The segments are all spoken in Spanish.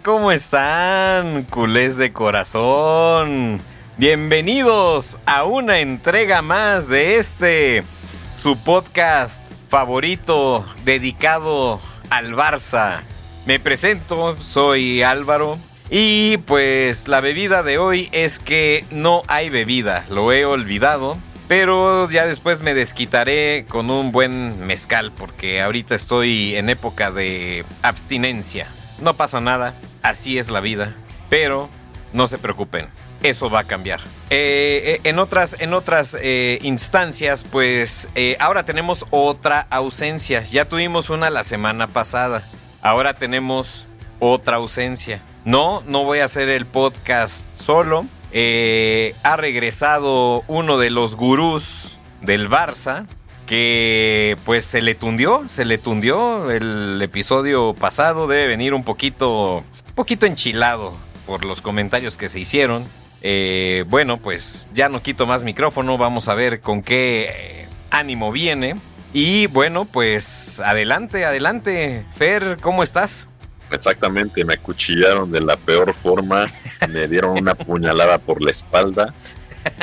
¿cómo están? Culés de corazón. Bienvenidos a una entrega más de este, su podcast favorito dedicado al Barça. Me presento, soy Álvaro. Y pues la bebida de hoy es que no hay bebida, lo he olvidado. Pero ya después me desquitaré con un buen mezcal porque ahorita estoy en época de abstinencia. No pasa nada, así es la vida. Pero no se preocupen, eso va a cambiar. Eh, eh, en otras, en otras eh, instancias, pues ahora tenemos otra ausencia. Ya tuvimos una la semana pasada. Ahora tenemos otra ausencia. No, no voy a hacer el podcast solo ha regresado uno de los gurús del Barça que pues se le tundió, se le tundió el episodio pasado, debe venir un poquito, un poquito enchilado por los comentarios que se hicieron. Eh, bueno, pues ya no quito más micrófono, vamos a ver con qué eh, ánimo viene. Y bueno, pues adelante, adelante. Fer, ¿cómo estás? Exactamente, me acuchillaron de la peor forma, me dieron una puñalada por la espalda.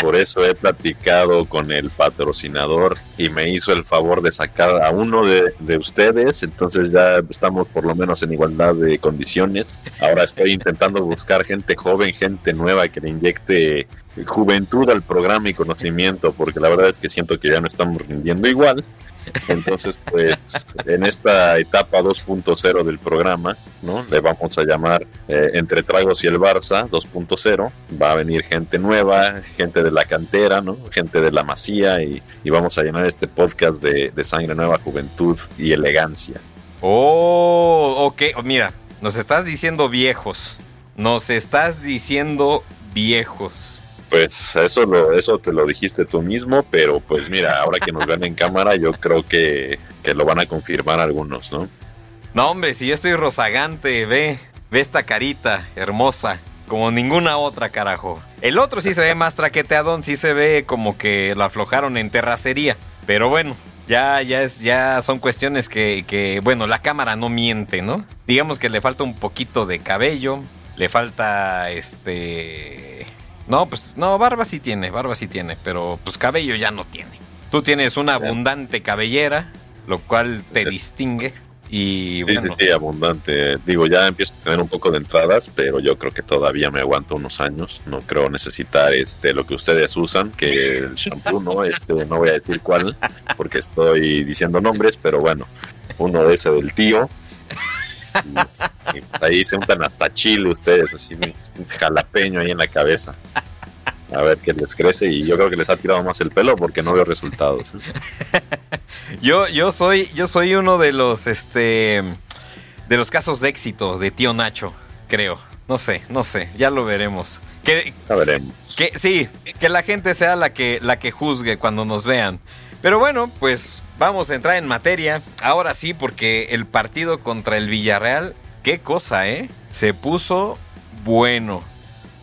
Por eso he platicado con el patrocinador y me hizo el favor de sacar a uno de, de, ustedes. Entonces ya estamos por lo menos en igualdad de condiciones. Ahora estoy intentando buscar gente joven, gente nueva que le inyecte juventud al programa y conocimiento, porque la verdad es que siento que ya no estamos rindiendo igual. Entonces, pues, en esta etapa 2.0 del programa, ¿no? Le vamos a llamar eh, Entre Tragos y el Barça 2.0. Va a venir gente nueva, gente de la cantera, ¿no? Gente de la masía y, vamos a llenar este podcast de, de sangre nueva, juventud y elegancia. Oh, ok. Mira, nos estás diciendo viejos. Nos estás diciendo viejos. Pues eso, lo, eso te lo dijiste tú mismo, pero pues mira, ahora que nos ven en cámara, yo creo que, que lo van a confirmar algunos, ¿no? No, hombre, si yo estoy rozagante, ve, ve esta carita hermosa, como ninguna otra, carajo. El otro sí se ve más traqueteadón, sí se ve como que lo aflojaron en terracería, pero bueno. Ya, ya, es, ya son cuestiones que, que, bueno, la cámara no miente, ¿no? Digamos que le falta un poquito de cabello, le falta este no, pues no, barba sí tiene, barba sí tiene, pero pues cabello ya no tiene. Tú tienes una abundante cabellera, lo cual te distingue. Y bueno. Sí, sí, abundante. Digo, ya empiezo a tener un poco de entradas, pero yo creo que todavía me aguanto unos años. No creo necesitar este lo que ustedes usan, que el shampoo, ¿no? Este, no voy a decir cuál, porque estoy diciendo nombres, pero bueno, uno de ese del tío. Y, pues ahí se untan hasta chile ustedes, así un jalapeño ahí en la cabeza. A ver qué les crece y yo creo que les ha tirado más el pelo porque no veo resultados. yo, yo soy, yo soy uno de los este de los casos de éxito de tío Nacho, creo. No sé, no sé, ya lo veremos. Que, ya veremos. Que sí, que la gente sea la que la que juzgue cuando nos vean. Pero bueno, pues vamos a entrar en materia. Ahora sí, porque el partido contra el Villarreal, qué cosa, ¿eh? Se puso bueno.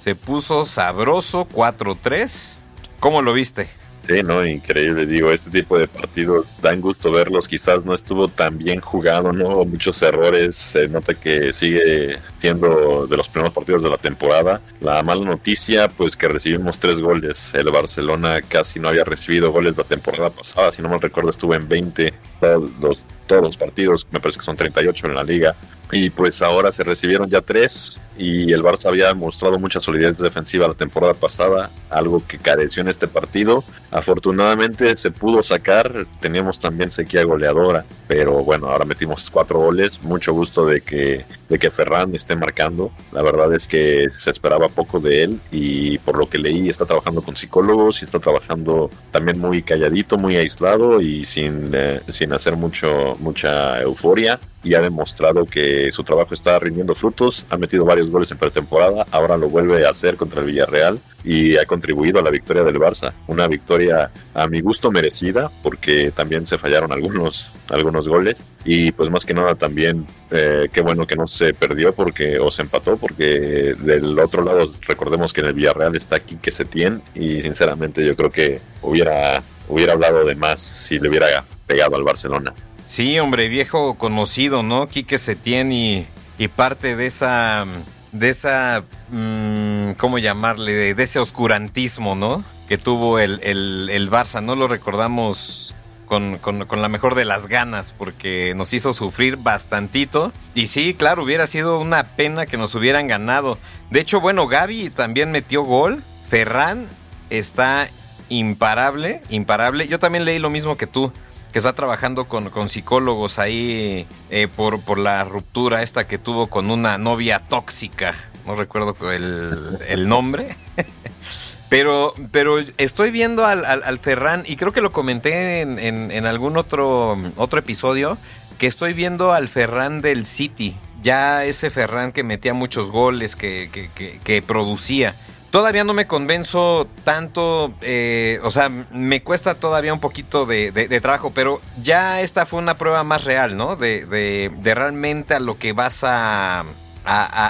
Se puso sabroso 4-3. ¿Cómo lo viste? Sí, no, increíble. Digo, este tipo de partidos dan gusto verlos. Quizás no estuvo tan bien jugado, ¿no? Muchos errores. Se nota que sigue siendo de los primeros partidos de la temporada. La mala noticia, pues que recibimos tres goles. El Barcelona casi no había recibido goles la temporada pasada. Si no me recuerdo, estuvo en 20 todos los, todos los partidos. Me parece que son 38 en la liga. Y pues ahora se recibieron ya tres y el Barça había mostrado mucha solidez defensiva la temporada pasada, algo que careció en este partido. Afortunadamente se pudo sacar, teníamos también sequía goleadora, pero bueno, ahora metimos cuatro goles, mucho gusto de que, de que Ferran esté marcando. La verdad es que se esperaba poco de él y por lo que leí está trabajando con psicólogos y está trabajando también muy calladito, muy aislado y sin, eh, sin hacer mucho, mucha euforia y ha demostrado que su trabajo está rindiendo frutos, ha metido varios goles en pretemporada, ahora lo vuelve a hacer contra el Villarreal y ha contribuido a la victoria del Barça. Una victoria a mi gusto merecida porque también se fallaron algunos, algunos goles y pues más que nada también eh, qué bueno que no se perdió porque o se empató porque del otro lado recordemos que en el Villarreal está Quique Setién y sinceramente yo creo que hubiera, hubiera hablado de más si le hubiera pegado al Barcelona. Sí, hombre, viejo conocido, ¿no? Quique Setién y y parte de esa, de esa, mm, ¿cómo llamarle? De, ese oscurantismo, ¿no? Que tuvo el, el, el Barça, no lo recordamos con, la mejor de las ganas porque nos hizo sufrir bastantito. Y sí, claro, hubiera sido una pena que nos hubieran ganado. De hecho, bueno, Gaby también metió gol. Ferran está imparable, imparable. Yo también leí lo mismo que tú, que está trabajando con, psicólogos ahí eh, por, por la ruptura esta que tuvo con una novia tóxica. No recuerdo el, el nombre. Pero, pero estoy viendo al, al, Ferran, y creo que lo comenté en, en, algún otro, otro episodio, que estoy viendo al Ferran del City. Ya ese Ferran que metía muchos goles, que, que, que, producía. Todavía no me convenzo tanto, eh, o sea, me cuesta todavía un poquito de, trabajo, pero ya esta fue una prueba más real, ¿no? De, de realmente a lo que vas a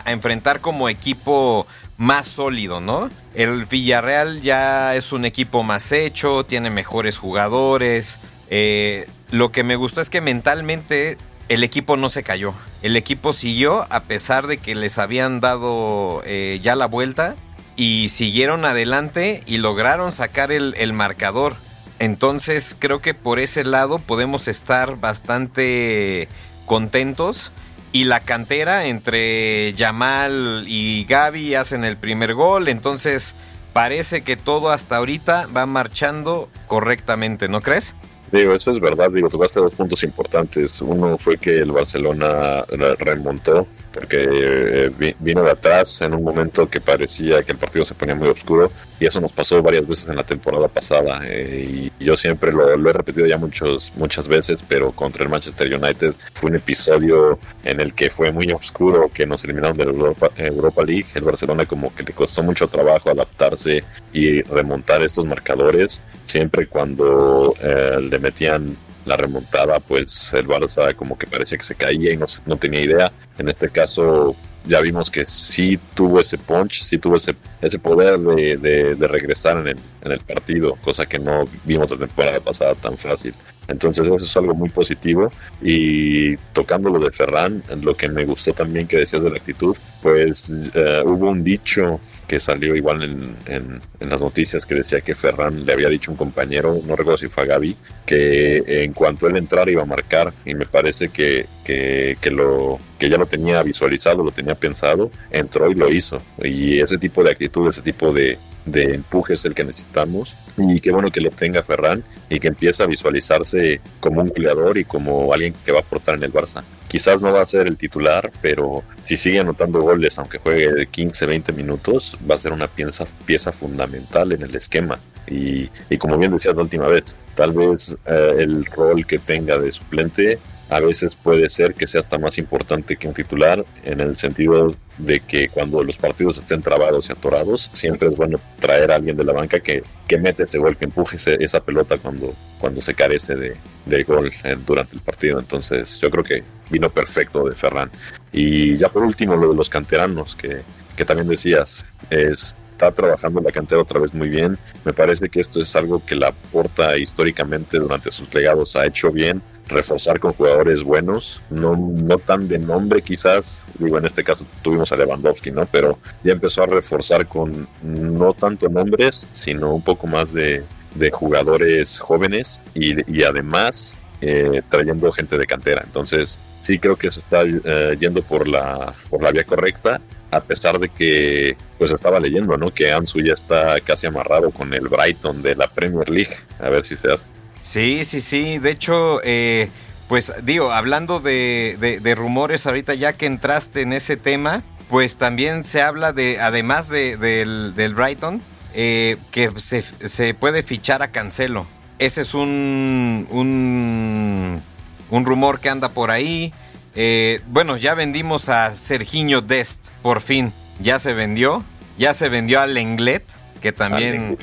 enfrentar como equipo más sólido, ¿no? El Villarreal ya es un equipo más hecho, tiene mejores jugadores. Eh, lo que me gustó es que mentalmente el equipo no se cayó. El equipo siguió a pesar de que les habían dado eh, ya la vuelta y siguieron adelante y lograron sacar el, el marcador. Entonces creo que por ese lado podemos estar bastante contentos y la cantera entre Yamal y Gaby hacen el primer gol, entonces parece que todo hasta ahorita va marchando correctamente, ¿no crees? Digo, eso es verdad, digo, tocaste dos puntos importantes. Uno fue que el Barcelona remontó porque eh, vino de atrás en un momento que parecía que el partido se ponía muy oscuro y eso nos pasó varias veces en la temporada pasada eh, y yo siempre lo, he repetido ya muchos, muchas veces, pero contra el Manchester United fue un episodio en el que fue muy oscuro, que nos eliminaron de la Europa, Europa League, el Barcelona como que le costó mucho trabajo adaptarse y remontar estos marcadores, siempre cuando eh, le metían la remontada, pues el Barça como que parecía que se caía y no, no tenía idea. En este caso ya vimos que sí tuvo ese punch, sí tuvo ese, ese poder de, de, regresar en el, en el, partido, cosa que no vimos la temporada pasada tan fácil. Entonces eso es algo muy positivo y tocando lo de Ferran, lo que me gustó también que decías de la actitud, pues eh, hubo un dicho que salió igual en, en, las noticias que decía que Ferran le había dicho a un compañero, no recuerdo si fue a Gaby, que en cuanto él entrara iba a marcar y me parece que, que, que, lo, que ya lo tenía visualizado, lo tenía pensado, entró y lo hizo. Y ese tipo de actitud, ese tipo de, de empuje es el que necesitamos y qué bueno que lo tenga Ferran y que empiece a visualizarse como un goleador y como alguien que va a aportar en el Barça. Quizás no va a ser el titular, pero si sigue anotando goles, aunque juegue de 15, 20 minutos, va a ser una pieza, pieza fundamental en el esquema. Y, y como bien decías la última vez, tal vez eh, el rol que tenga de suplente a veces puede ser que sea hasta más importante que un titular en el sentido de que cuando los partidos estén trabados y atorados, siempre es bueno traer a alguien de la banca que, que mete ese gol, que empuje esa pelota cuando, cuando se carece de, de gol eh, durante el partido. Entonces yo creo que vino perfecto de Ferran. Y ya por último, lo de los canteranos, que, que también decías, es está trabajando la cantera otra vez muy bien. Me parece que esto es algo que la porta históricamente durante sus legados ha hecho bien. Reforzar con jugadores buenos, no, no tan de nombre quizás, digo en este caso tuvimos a Lewandowski, ¿no? Pero ya empezó a reforzar con no tanto nombres, sino un poco más de, de jugadores jóvenes y, y además eh, trayendo gente de cantera. Entonces, sí creo que se está eh, yendo por la, por la vía correcta a pesar de que pues estaba leyendo, ¿no? Que Ansu ya está casi amarrado con el Brighton de la Premier League. A ver si se hace. Sí, sí, sí. De hecho, eh, pues digo, hablando de, de, rumores ahorita ya que entraste en ese tema, pues también se habla de, además de, del, del, Brighton, eh, que se, se, puede fichar a Cancelo. Ese es un, un, un rumor que anda por ahí. Eh, bueno, ya vendimos a Serginho Dest, por fin. Ya se vendió. Ya se vendió al Lenglet, que también...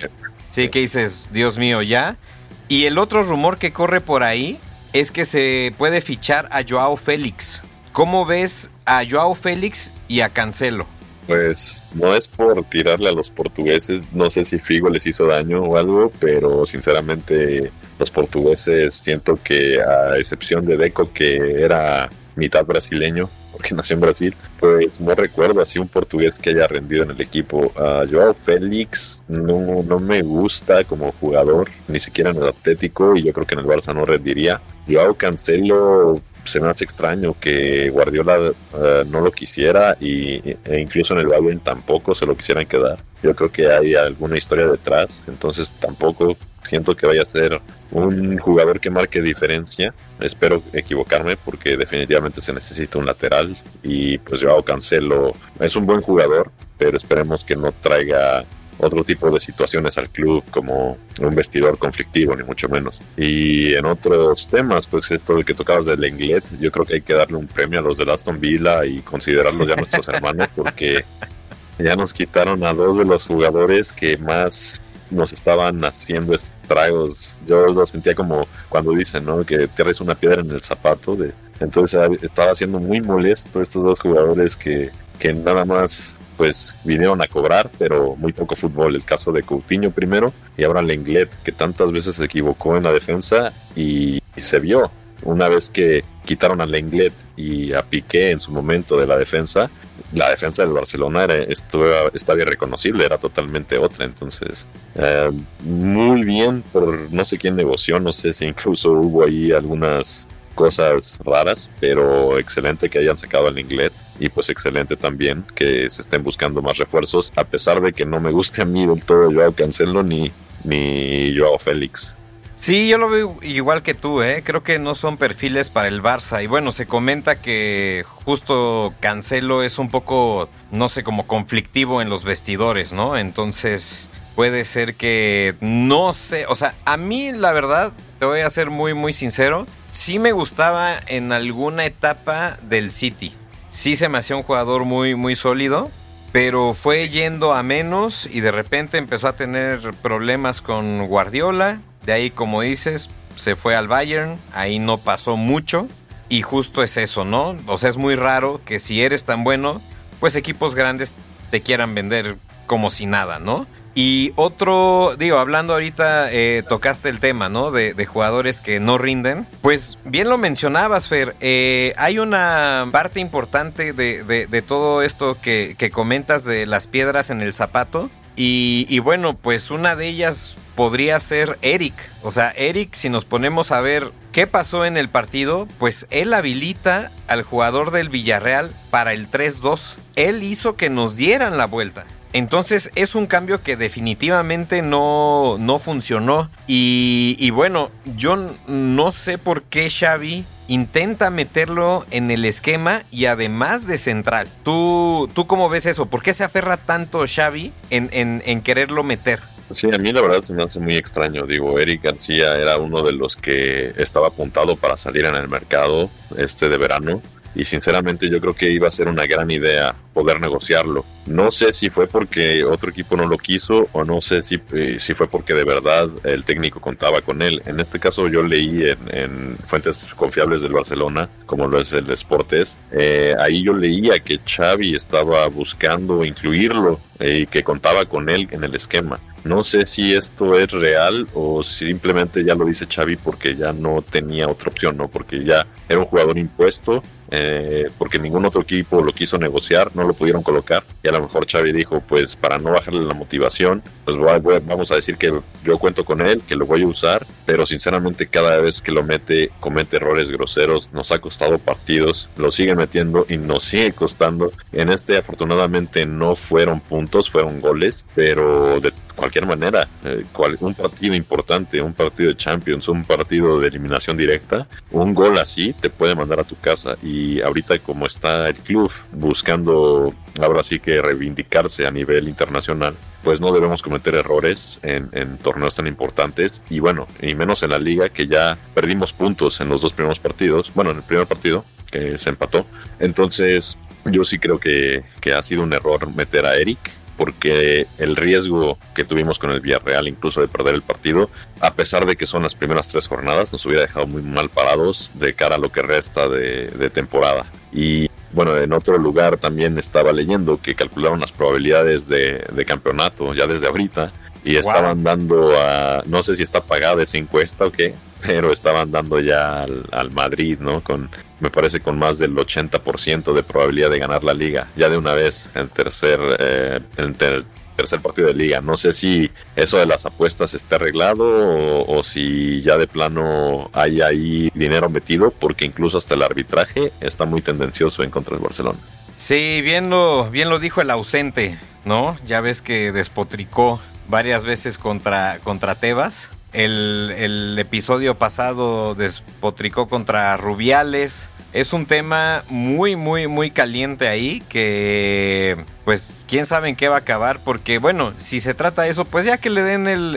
Sí, que dices, Dios mío, ya. Y el otro rumor que corre por ahí es que se puede fichar a Joao Félix. ¿Cómo ves a Joao Félix y a Cancelo? Pues no es por tirarle a los portugueses, no sé si Figo les hizo daño o algo, pero sinceramente los portugueses siento que a excepción de Deco que era mitad brasileño, porque nació en Brasil, pues no recuerdo así un portugués que haya rendido en el equipo. Uh, Joao Félix no, no me gusta como jugador, ni siquiera en el Atlético, y yo creo que en el Barça no rendiría. Joao Cancelo se me hace extraño que Guardiola eh, no lo quisiera y, e incluso en el Bayern tampoco se lo quisieran quedar. Yo creo que hay alguna historia detrás, entonces tampoco siento que vaya a ser un jugador que marque diferencia. Espero equivocarme porque definitivamente se necesita un lateral y pues Joao Cancelo es un buen jugador, pero esperemos que no traiga otro tipo de situaciones al club como un vestidor conflictivo, ni mucho menos. Y en otros temas, pues esto de que tocabas del Lenglet, yo creo que hay que darle un premio a los de Aston Villa y considerarlos ya nuestros hermanos porque ya nos quitaron a dos de los jugadores que más nos estaban haciendo estragos. Yo lo sentía como cuando dicen, ¿no? Que tierras una piedra en el zapato. De, entonces estaba siendo muy molesto estos dos jugadores que, que nada más pues vinieron a cobrar, pero muy poco fútbol. El caso de Coutinho primero y ahora Lenglet, que tantas veces se equivocó en la defensa y, se vio. Una vez que quitaron a Lenglet y a Piqué en su momento de la defensa, la defensa del Barcelona era, estaba irreconocible, era totalmente otra. Entonces, eh, muy bien por no sé quién negoció, no sé si incluso hubo ahí algunas cosas raras, pero excelente que hayan sacado al Inglés y pues excelente también que se estén buscando más refuerzos, a pesar de que no me guste a mí del todo Joao Cancelo ni, ni Joao Félix. Sí, yo lo veo igual que tú, ¿eh? creo que no son perfiles para el Barça. Y bueno, se comenta que justo Cancelo es un poco, no sé, como conflictivo en los vestidores, ¿no? Entonces puede ser que no sé, o sea, a mí la verdad, te voy a ser muy, muy sincero, sí me gustaba en alguna etapa del City. Sí se me hacía un jugador muy, muy sólido, pero fue yendo a menos y de repente empezó a tener problemas con Guardiola. De ahí, como dices, se fue al Bayern, ahí no pasó mucho. Y justo es eso, ¿no? O sea, es muy raro que si eres tan bueno, pues equipos grandes te quieran vender como si nada, ¿no? Y otro, digo, hablando ahorita, eh, tocaste el tema, ¿no? De, jugadores que no rinden. Pues bien lo mencionabas, Fer. Eh, hay una parte importante de, todo esto que, comentas de las piedras en el zapato. Y, y, bueno, pues una de ellas podría ser Eric. O sea, Eric, si nos ponemos a ver qué pasó en el partido, pues él habilita al jugador del Villarreal para el 3-2. Él hizo que nos dieran la vuelta. Entonces es un cambio que definitivamente no, no funcionó. Y, bueno, yo no sé por qué Xavi intenta meterlo en el esquema y además de central. ¿Tú, tú cómo ves eso? ¿Por qué se aferra tanto Xavi en, en, en quererlo meter? Sí, a mí la verdad se me hace muy extraño. Digo, Eric García era uno de los que estaba apuntado para salir en el mercado este de verano y sinceramente yo creo que iba a ser una gran idea poder negociarlo. No sé si fue porque otro equipo no lo quiso o no sé si, eh, si fue porque de verdad el técnico contaba con él. En este caso yo leí en, fuentes confiables del Barcelona, como lo es el Sportes, eh, ahí yo leía que Xavi estaba buscando incluirlo eh, y que contaba con él en el esquema. No sé si esto es real o simplemente ya lo dice Xavi porque ya no tenía otra opción, ¿no? Porque ya era un jugador impuesto, eh, porque ningún otro equipo lo quiso negociar, no lo pudieron colocar. Y a lo mejor Xavi dijo, pues para no bajarle la motivación, pues vamos a decir que yo cuento con él, que lo voy a usar, pero sinceramente cada vez que lo mete comete errores groseros, nos ha costado partidos, lo sigue metiendo y nos sigue costando. En este afortunadamente no fueron puntos, fueron goles, pero de cualquier manera, eh, un partido importante, un partido de Champions, un partido de eliminación directa, un gol así te puede mandar a tu casa. Y ahorita como está el club buscando ahora sí que reivindicarse a nivel internacional, pues no debemos cometer errores en, en, torneos tan importantes y bueno, y menos en la liga que ya perdimos puntos en los dos primeros partidos, bueno, en el primer partido que se empató. Entonces, yo sí creo que, que ha sido un error meter a Eric porque el riesgo que tuvimos con el Villarreal, incluso de perder el partido, a pesar de que son las primeras tres jornadas, nos hubiera dejado muy mal parados de cara a lo que resta de, temporada. Y bueno, en otro lugar también estaba leyendo que calcularon las probabilidades de, campeonato ya desde ahorita y estaban dando a, no sé si está pagada esa encuesta o qué, pero estaban dando ya al, Madrid, ¿no? Con, me parece con más del 80% de probabilidad de ganar la liga, ya de una vez en tercer, eh, en tercer partido de liga. No sé si eso de las apuestas está arreglado o, o, si ya de plano hay ahí dinero metido, porque incluso hasta el arbitraje está muy tendencioso en contra del Barcelona. Sí, bien lo, bien lo dijo el ausente, ¿no? Ya ves que despotricó varias veces contra, contra Tebas. El, el episodio pasado despotricó contra Rubiales. Es un tema muy, muy, muy caliente ahí que, pues, quién sabe en qué va a acabar. Porque, bueno, si se trata de eso, pues ya que le den el,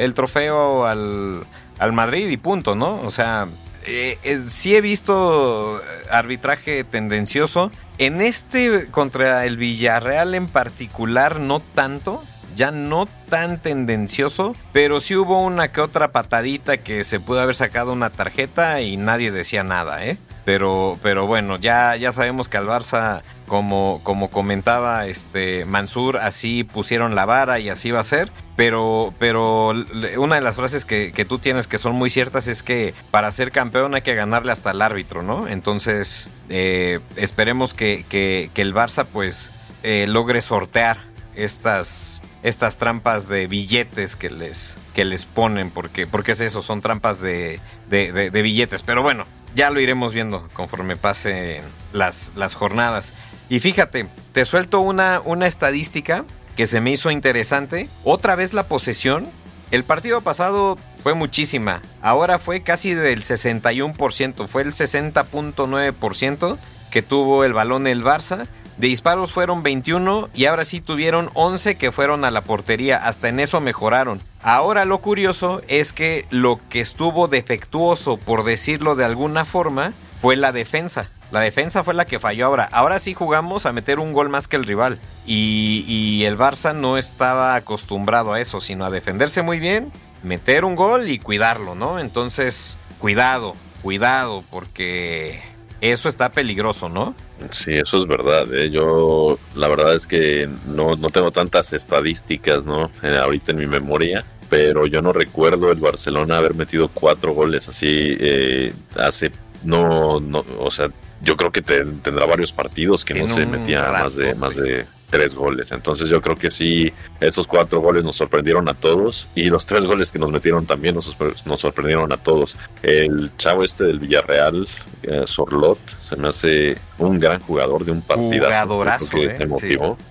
el, trofeo al, al Madrid y punto, ¿no? O sea, eh, eh, sí he visto arbitraje tendencioso. En este contra el Villarreal en particular, no tanto. Ya no tan tendencioso, pero sí hubo una que otra patadita que se pudo haber sacado una tarjeta y nadie decía nada, ¿eh? Pero, pero bueno, ya, ya sabemos que al Barça, como, como comentaba este Mansur, así pusieron la vara y así va a ser. Pero, pero una de las frases que, tú tienes que son muy ciertas es que para ser campeón hay que ganarle hasta el árbitro, ¿no? Entonces, eh, esperemos que, que, el Barça pues eh, logre sortear estas, estas trampas de billetes que les, que les ponen, porque, porque es eso, son trampas de, de, de billetes. Pero bueno, ya lo iremos viendo conforme pasen las, las jornadas. Y fíjate, te suelto una, una estadística que se me hizo interesante. Otra vez la posesión. El partido pasado fue muchísima. Ahora fue casi del 61%. Fue el 60.9% que tuvo el balón el Barça. De disparos fueron 21 y ahora sí tuvieron 11 que fueron a la portería. Hasta en eso mejoraron. Ahora lo curioso es que lo que estuvo defectuoso, por decirlo de alguna forma, fue la defensa. La defensa fue la que falló ahora. Ahora sí jugamos a meter un gol más que el rival. Y, y, el Barça no estaba acostumbrado a eso, sino a defenderse muy bien, meter un gol y cuidarlo, ¿no? Entonces, cuidado, cuidado, porque eso está peligroso, ¿no? Sí, eso es verdad. ¿eh? Yo la verdad es que no, no tengo tantas estadísticas, ¿no? Eh, ahorita en mi memoria, pero yo no recuerdo el Barcelona haber metido cuatro goles así eh, hace, no, no, o sea, yo creo que tendrá varios partidos que no se metía más de, más de tres goles. Entonces yo creo que sí, esos cuatro goles nos sorprendieron a todos y los tres goles que nos metieron también nos, nos sorprendieron a todos. El chavo este del Villarreal, eh, Sorlot, se me hace un gran jugador de un partidazo. Jugadorazo, que eh, motivó. Sí,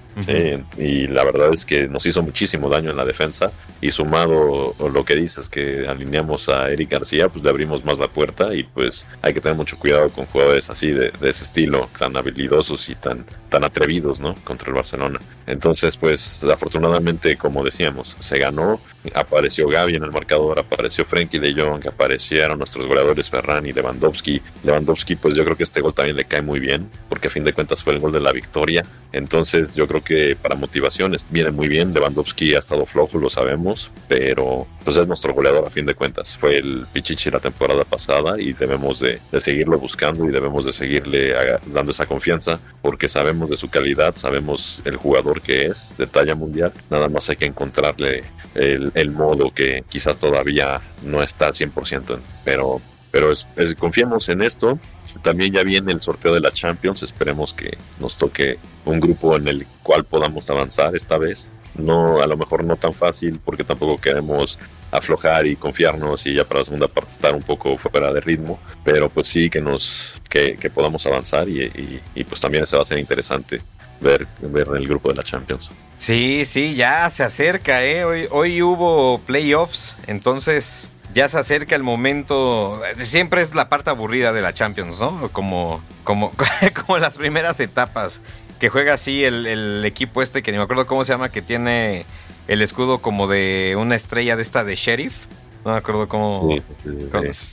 y la verdad es que nos hizo muchísimo daño en la defensa. Y sumado lo que dices que alineamos a Eric García, pues le abrimos más la puerta. Y pues hay que tener mucho cuidado con jugadores así de, de ese estilo, tan habilidosos y tan, tan atrevidos, ¿no? Contra el Barcelona. Entonces, pues afortunadamente, como decíamos, se ganó, apareció Gaby en el marcador, apareció Frenkie de Jong, aparecieron nuestros goleadores Ferran y Lewandowski. Lewandowski, pues yo creo que este gol también le cae muy bien, porque a fin de cuentas fue el gol de la victoria. Entonces, yo creo que para motivaciones viene muy bien. Lewandowski ha estado flojo, lo sabemos, pero pues es nuestro goleador a fin de cuentas. Fue el Pichichi la temporada pasada y debemos de, de seguirlo buscando y debemos de seguirle dando esa confianza, porque sabemos de su calidad, sabemos el jugador que es de talla mundial. Nada más hay que encontrarle el, modo que quizás todavía no está al 100%, pero, pero confiemos en esto. También ya viene el sorteo de la Champions, esperemos que nos toque un grupo en el cual podamos avanzar esta vez. No, a lo mejor no tan fácil porque tampoco queremos aflojar y confiarnos y ya para la segunda parte estar un poco fuera de ritmo, pero pues sí que nos que, podamos avanzar y, y, pues también se va a ser interesante ver, ver el grupo de la Champions. Sí, sí, ya se acerca, ¿eh? Hoy, hoy hubo playoffs, entonces ya se acerca el momento. Siempre es la parte aburrida de la Champions, ¿no? Como, como, como las primeras etapas. Que juega así el, el, equipo este, que ni me acuerdo cómo se llama, que tiene el escudo como de una estrella de esta de sheriff. No me acuerdo cómo.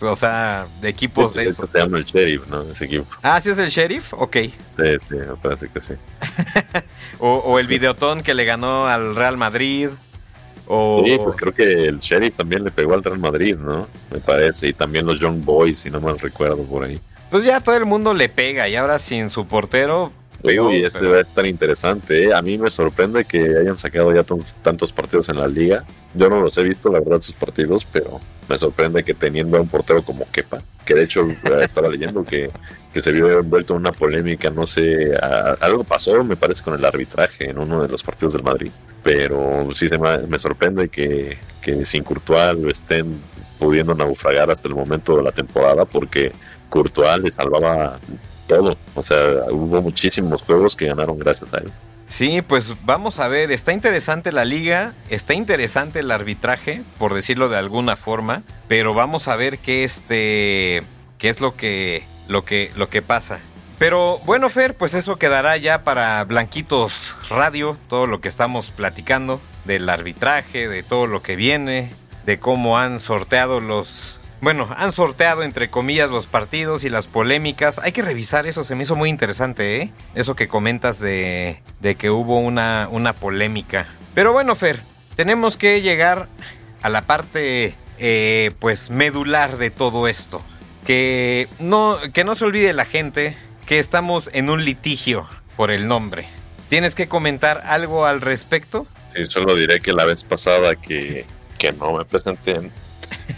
o sea, de equipos de eso. Se llama el Sheriff, ¿no? Ese equipo. Ah, ¿sí es el Sheriff? Ok. Sí, sí, me parece que sí. o, el videotón que le ganó al Real Madrid. O... Sí, pues creo que el Sheriff también le pegó al Real Madrid, ¿no? Me parece. Y también los Young Boys, si no mal recuerdo por ahí. Pues ya todo el mundo le pega y ahora sin su portero, Uy, ese va a estar interesante. ¿eh? A mí me sorprende que hayan sacado ya tantos partidos en la liga. Yo no los he visto, la verdad, sus partidos, pero me sorprende que teniendo a un portero como Kepa, que de hecho eh, estaba leyendo que, que se vio envuelto en una polémica, no sé, algo pasó, me parece, con el arbitraje en uno de los partidos del Madrid. Pero sí se me, sorprende que, que sin Courtois lo estén pudiendo naufragar hasta el momento de la temporada, porque Courtois le salvaba todo. O sea, hubo muchísimos juegos que ganaron gracias a él. Sí, pues vamos a ver, está interesante la liga, está interesante el arbitraje, por decirlo de alguna forma, pero vamos a ver qué este qué es lo que lo que lo que pasa. Pero bueno, Fer, pues eso quedará ya para Blanquitos Radio, todo lo que estamos platicando del arbitraje, de todo lo que viene, de cómo han sorteado los bueno, han sorteado entre comillas los partidos y las polémicas. Hay que revisar eso, se me hizo muy interesante, ¿eh? Eso que comentas de, de que hubo una, una polémica. Pero bueno, Fer, tenemos que llegar a la parte, eh, pues, medular de todo esto. Que no, que no se olvide la gente que estamos en un litigio por el nombre. ¿Tienes que comentar algo al respecto? Sí, solo diré que la vez pasada que, que no me presenté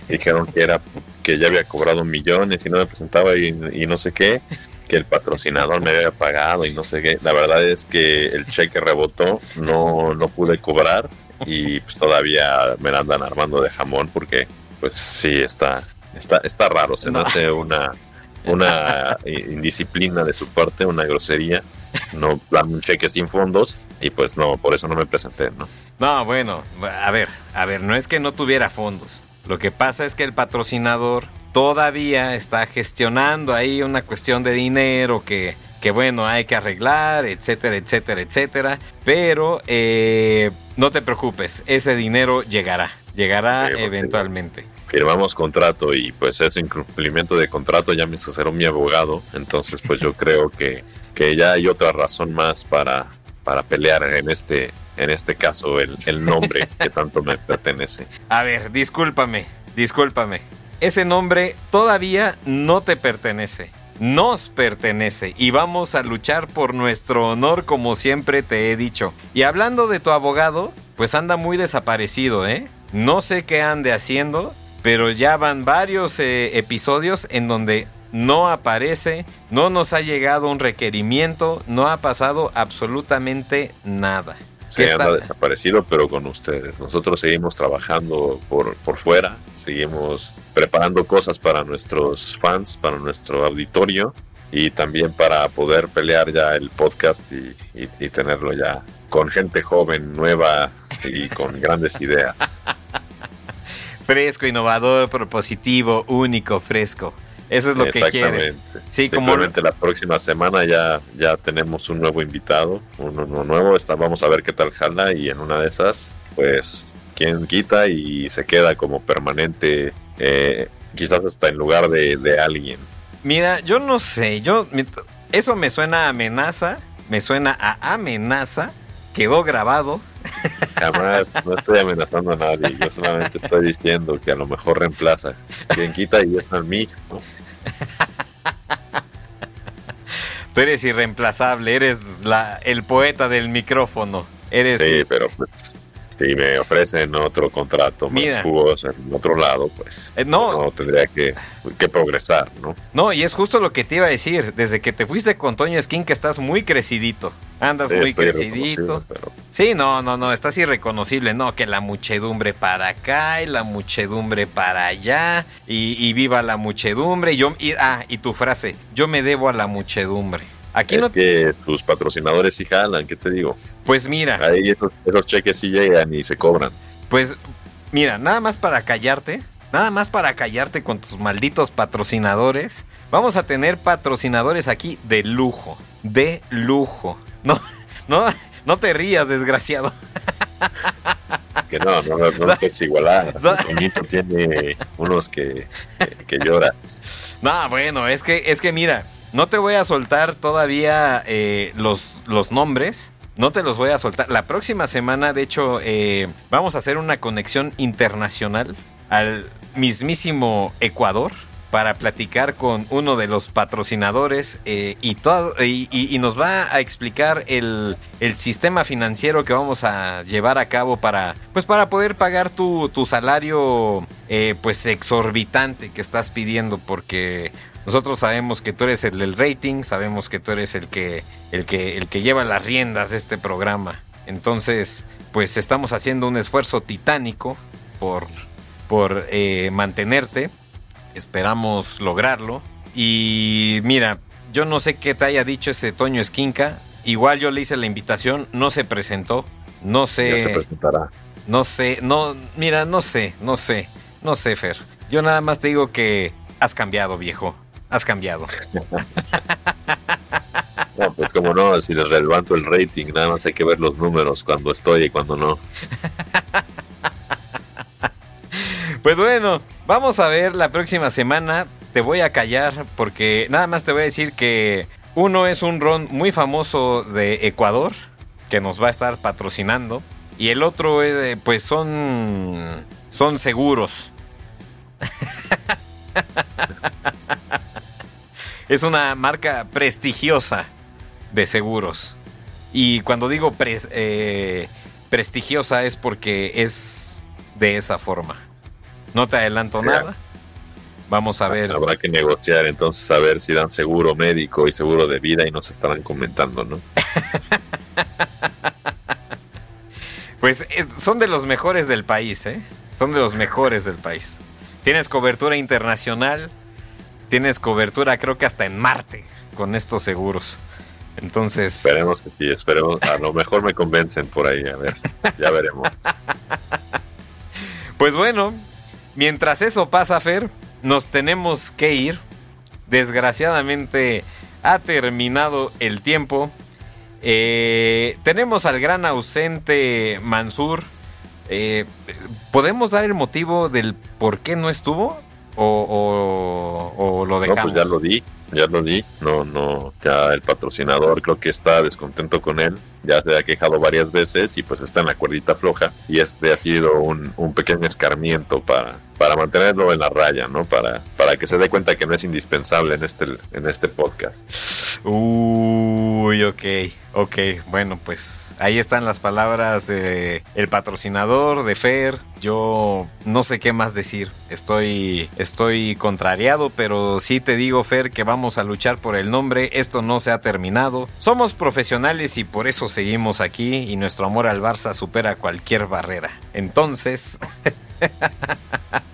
dijeron que era que ya había cobrado millones y no me presentaba y, no sé qué, que el patrocinador me había pagado y no sé qué. La verdad es que el cheque rebotó, no, no pude cobrar y pues todavía me la andan armando de jamón porque pues sí está está está raro, se me hace una una indisciplina de su parte, una grosería. No dan un cheque sin fondos y pues no, por eso no me presenté, ¿no? No, bueno, a ver, a ver, no es que no tuviera fondos. Lo que pasa es que el patrocinador todavía está gestionando ahí una cuestión de dinero que, que bueno, hay que arreglar, etcétera, etcétera, etcétera. Pero eh, no te preocupes, ese dinero llegará, llegará eventualmente. Firmamos contrato y pues ese incumplimiento de contrato ya me asesoró mi abogado, entonces pues yo creo que, que ya hay otra razón más para, para pelear en este en este caso el, el nombre que tanto me pertenece. A ver, discúlpame, discúlpame. Ese nombre todavía no te pertenece. Nos pertenece y vamos a luchar por nuestro honor como siempre te he dicho. Y hablando de tu abogado, pues anda muy desaparecido, ¿eh? No sé qué ande haciendo, pero ya van varios eh, episodios en donde no aparece, no nos ha llegado un requerimiento, no ha pasado absolutamente nada. Se anda desaparecido, pero con ustedes. Nosotros seguimos trabajando por, por fuera, seguimos preparando cosas para nuestros fans, para nuestro auditorio y también para poder pelear ya el podcast y, y tenerlo ya con gente joven, nueva y con grandes ideas. fresco, innovador, propositivo, único, fresco. Eso es lo que quieres. Sí, como la próxima semana ya, ya tenemos un nuevo invitado, uno, nuevo. Está, vamos a ver qué tal jala y en una de esas, pues, quien quita y se queda como permanente, eh, quizás hasta en lugar de, de alguien. Mira, yo no sé, yo eso me suena a amenaza, me suena a amenaza, quedó grabado. Jamás, no estoy amenazando a nadie, yo solamente estoy diciendo que a lo mejor reemplaza. Quien quita y está en mí, ¿no? Tú eres irreemplazable, eres la, el poeta del micrófono. Eres... Sí, pero pues si me ofrecen otro contrato más jugoso en otro lado, pues eh, no, tendría que, progresar, ¿no? No, y es justo lo que te iba a decir. Desde que te fuiste con Toño Skin, que estás muy crecidito. Andas muy crecidito. Sí, no, no, no, estás irreconocible. No, que la muchedumbre para acá y la muchedumbre para allá. Y, viva la muchedumbre. Y yo, y, ah, y tu frase, yo me debo a la muchedumbre. Aquí es que tus patrocinadores sí jalan, ¿qué te digo? Pues mira. Ahí esos, cheques sí llegan y se cobran. Pues mira, nada más para callarte, nada más para callarte con tus malditos patrocinadores. Vamos a tener patrocinadores aquí de lujo, de lujo. No, no, no te rías, desgraciado. Que no, no, no, no es igualar. tiene unos que, que, que lloran. No, bueno, es que, es que mira, no te voy a soltar todavía eh, los, los nombres. No te los voy a soltar. La próxima semana, de hecho, eh, vamos a hacer una conexión internacional al mismísimo Ecuador. Para platicar con uno de los patrocinadores eh, y, todo, y, nos va a explicar el, sistema financiero que vamos a llevar a cabo para, pues para poder pagar tu, salario eh, pues exorbitante que estás pidiendo porque nosotros sabemos que tú eres el rating, sabemos que tú eres el que, el que, el que lleva las riendas de este programa. Entonces, pues estamos haciendo un esfuerzo titánico por, por eh, mantenerte Esperamos lograrlo. Y mira, yo no sé qué te haya dicho ese Toño Esquinca. Igual yo le hice la invitación, no se presentó. No sé. se presentará. No sé, no, mira, no sé, no sé, no sé, Fer. Yo nada más te digo que has cambiado, viejo. Has cambiado. No, pues como no, si les levanto el rating, nada más hay que ver los números cuando estoy y cuando no. Pues bueno, vamos a ver la próxima semana. Te voy a callar porque nada más te voy a decir que uno es un ron muy famoso de Ecuador que nos va a estar patrocinando y el otro eh, pues son son seguros. es una marca prestigiosa de seguros. Y cuando digo eh, prestigiosa es porque es de esa forma. No te adelanto nada. Vamos a ver. Habrá que negociar entonces a ver si dan seguro médico y seguro de vida y nos estarán comentando, ¿no? pues son de los mejores del país, ¿eh? Son de los mejores del país. Tienes cobertura internacional, tienes cobertura creo que hasta en Marte con estos seguros. Entonces... Esperemos que sí, esperemos. A lo mejor me convencen por ahí, a ver, ya veremos. pues bueno, Mientras eso pasa, Fer, nos tenemos que ir. Desgraciadamente ha terminado el tiempo. Eh, tenemos al gran ausente Mansur. Eh, ¿Podemos dar el motivo del por qué no estuvo? ¿O, lo dejamos? No, pues ya lo di, ya lo di. No, no, ya el patrocinador creo que está descontento con él. Ya se ha quejado varias veces y pues está en la cuerdita floja. Y este ha sido un, un pequeño escarmiento para, para mantenerlo en la raya, ¿no? Para, para que se dé cuenta que no es indispensable en este, en este podcast. Uy, ok, ok. Bueno, pues ahí están las palabras de el patrocinador de Fer. Yo no sé qué más decir. Estoy, estoy contrariado, pero sí te digo, Fer, que vamos a luchar por el nombre. Esto no se ha terminado. Somos profesionales y por eso seguimos aquí y nuestro amor al Barça supera cualquier barrera. Entonces...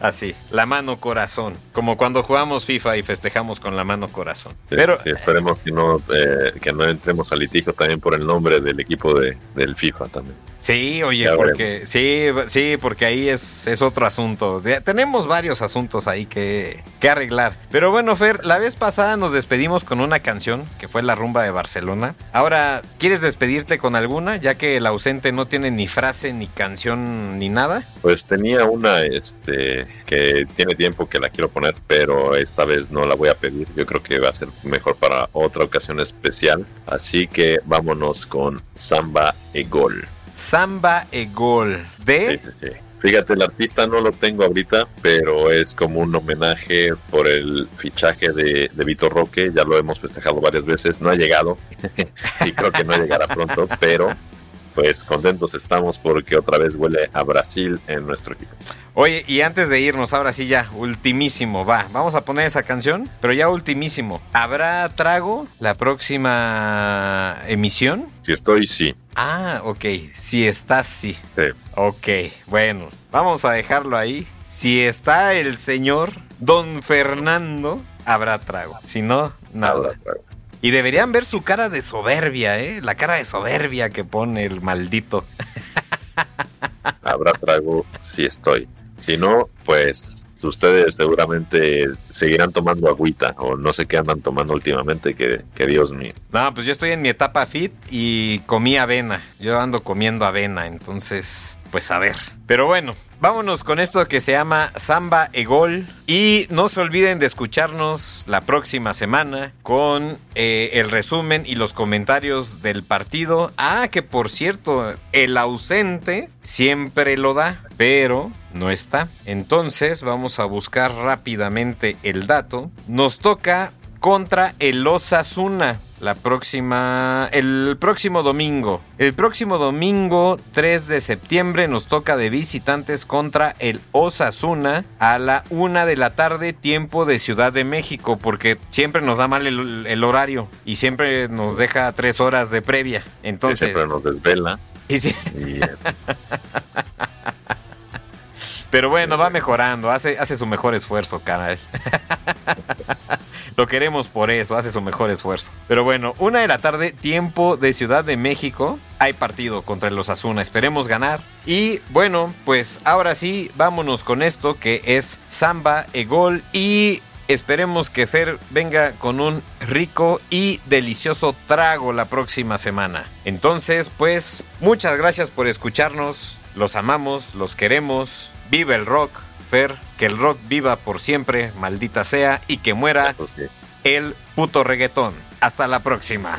Así, la mano corazón. Como cuando jugamos FIFA y festejamos con la mano corazón. Pero esperemos que no, eh, que no entremos a litigio también por el nombre del equipo de, del FIFA también. Sí, oye, porque sí, sí, porque ahí es, es otro asunto. tenemos varios asuntos ahí que, que arreglar. Pero bueno, Fer, la vez pasada nos despedimos con una canción que fue la rumba de Barcelona. Ahora, ¿quieres despedirte con alguna? Ya que el ausente no tiene ni frase, ni canción, ni nada. Pues tenía una, este, que tiene tiempo que la quiero poner, pero esta vez no la voy a pedir. Yo creo que va a ser mejor para otra ocasión especial. Así que vámonos con Samba e Gol. Samba e Gol de... Sí, sí, sí. Fíjate, el artista no lo tengo ahorita, pero es como un homenaje por el fichaje de, de Vitor Roque. Ya lo hemos festejado varias veces. No ha llegado y creo que no llegará pronto, pero pues contentos estamos porque otra vez huele a Brasil en nuestro equipo. Oye, y antes de irnos, ahora sí ya, ultimísimo, va, vamos a poner esa canción, pero ya ultimísimo. ¿Habrá trago la próxima emisión? Si estoy, sí. Ah, ok, si estás, sí. Sí. Ok, bueno, vamos a dejarlo ahí. Si está el señor Don Fernando, habrá trago. Si no, nada. Y deberían ver su cara de soberbia, ¿eh? La cara de soberbia que pone el maldito. Habrá trago si estoy. Si no, pues ustedes seguramente seguirán tomando agüita o no sé qué andan tomando últimamente, que, que, Dios mío. No, pues yo estoy en mi etapa fit y comí avena. Yo ando comiendo avena, entonces pues a ver. Pero bueno, vámonos con esto que se llama Samba e Gol. Y no se olviden de escucharnos la próxima semana con eh, el resumen y los comentarios del partido. Ah, que por cierto, el ausente siempre lo da, pero no está. Entonces vamos a buscar rápidamente el dato. Nos toca contra el Osasuna la próxima el próximo domingo. El próximo domingo 3 de septiembre nos toca de visitantes contra el Osasuna a la una de la tarde tiempo de Ciudad de México porque siempre nos da mal el, horario y siempre nos deja tres horas de previa. Entonces siempre nos desvela. Y sí. Pero bueno, va mejorando, hace, hace su mejor esfuerzo, canal. Lo queremos por eso, hace su mejor esfuerzo. Pero bueno, una de la tarde, tiempo de Ciudad de México. Hay partido contra los Asuna, esperemos ganar. Y bueno, pues ahora sí, vámonos con esto que es Samba e Gol y esperemos que Fer venga con un rico y delicioso trago la próxima semana. Entonces, pues, muchas gracias por escucharnos. Los amamos, los queremos. Vive el rock. Fer, que el rock viva por siempre, maldita sea, y que muera el puto reggaetón. Hasta la próxima.